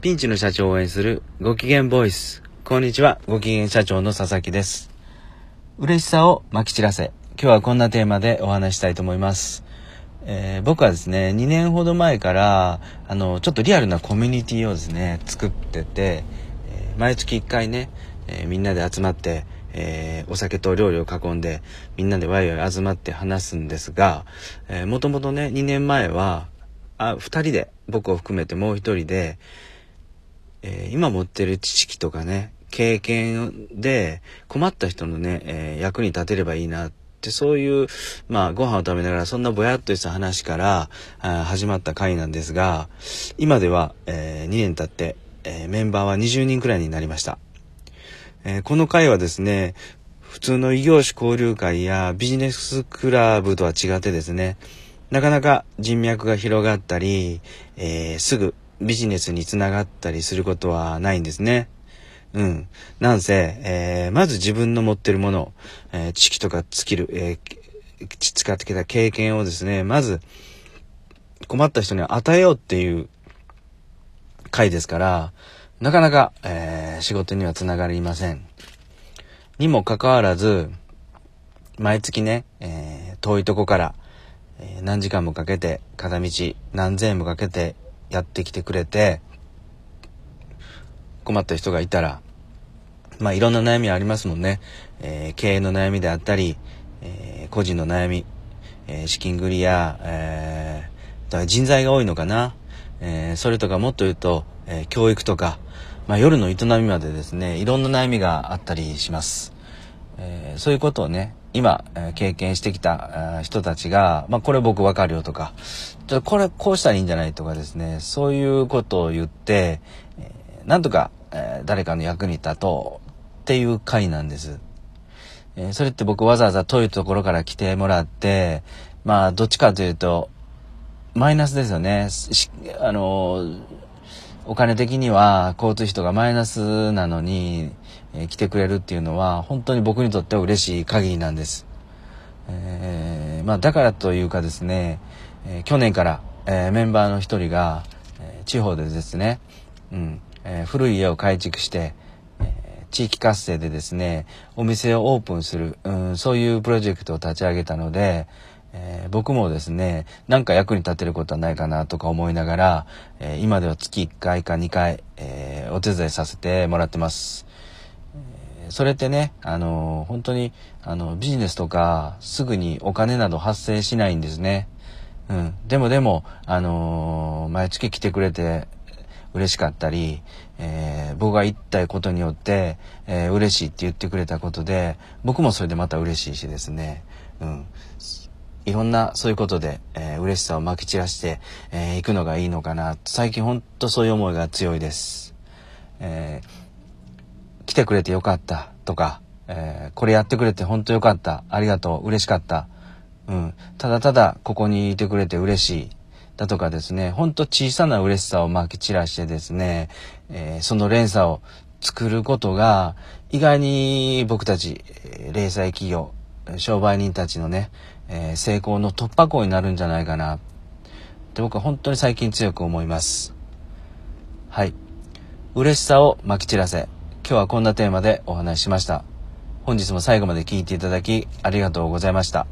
ピンチの社長を応援するご機嫌ボイス。こんにちは、ご機嫌社長の佐々木です。嬉しさをまき散らせ。今日はこんなテーマでお話したいと思います。えー、僕はですね、2年ほど前から、あの、ちょっとリアルなコミュニティをですね、作ってて、えー、毎月1回ね、えー、みんなで集まって、えー、お酒と料理を囲んで、みんなでワイワイ集まって話すんですが、えー、もともとね、2年前は、あ、2人で、僕を含めてもう1人で、えー、今持ってる知識とかね、経験で困った人のね、えー、役に立てればいいなって、そういう、まあ、ご飯を食べながら、そんなぼやっとした話からあ始まった回なんですが、今では、えー、2年経って、え、メンバーは20人くらいになりました。え、この回はですね、普通の異業種交流会やビジネスクラブとは違ってですね、なかなか人脈が広がったり、えー、すぐビジネスにつながったりすることはないんですね。うん。なんせ、えー、まず自分の持ってるもの、えー、知識とかスキル、えー、使ってきた経験をですね、まず、困った人に与えようっていう回ですから、なかなか、えー、仕事にはつながりません。にもかかわらず、毎月ね、えー、遠いとこから、え、何時間もかけて、片道何千円もかけてやってきてくれて、困った人がいたら、まあいろんな悩みありますもんね。えー、経営の悩みであったり、えー、個人の悩み、えー、資金繰りや、えー、人材が多いのかな。え、それとかもっと言うと、え、教育とか、まあ、夜の営みまでですね、いろんな悩みがあったりします。え、そういうことをね、今、経験してきた人たちが、まあ、これ僕わかるよとか、ちょこれこうしたらいいんじゃないとかですね、そういうことを言って、なんとか、誰かの役に立とうっていう回なんです。それって僕わざわざ遠いところから来てもらって、まあ、どっちかというと、マイナスですよね。あの、お金的には交通費とかマイナスなのに、えー、来てくれるっていうのは本当に僕にとっては嬉しい限りなんです。えー、まあだからというかですね、えー、去年から、えメンバーの一人が、え地方でですね、うん、え古い家を改築して、え地域活性でですね、お店をオープンする、うん、そういうプロジェクトを立ち上げたので、えー、僕もですね、なんか役に立てることはないかなとか思いながら、えー、今では月1回か2回、えー、お手伝いさせてもらってます。それってね、あの本当に、あの、ビジネスとかすぐにお金など発生しないんですね。うん。でもでも、あの毎月来てくれて嬉しかったり、え僕が言ったことによって、え嬉しいって言ってくれたことで、僕もそれでまた嬉しいしですね。うん。いろんなそういうことで、えー、嬉しさをまき散らして、えー、くのがいいのかな。最近ほんとそういう思いが強いです。えー、来てくれてよかったとか、えー、これやってくれて本当よかった。ありがとう。嬉しかった。うん。ただただここにいてくれて嬉しい。だとかですね、ほんと小さな嬉しさをまき散らしてですね、えー、その連鎖を作ることが、意外に僕たち、零細企業、商売人たちのね、えー、成功の突破口になるんじゃないかなって僕は本当に最近強く思います。はい。嬉しさをまき散らせ。今日はこんなテーマでお話ししました。本日も最後まで聴いていただきありがとうございました。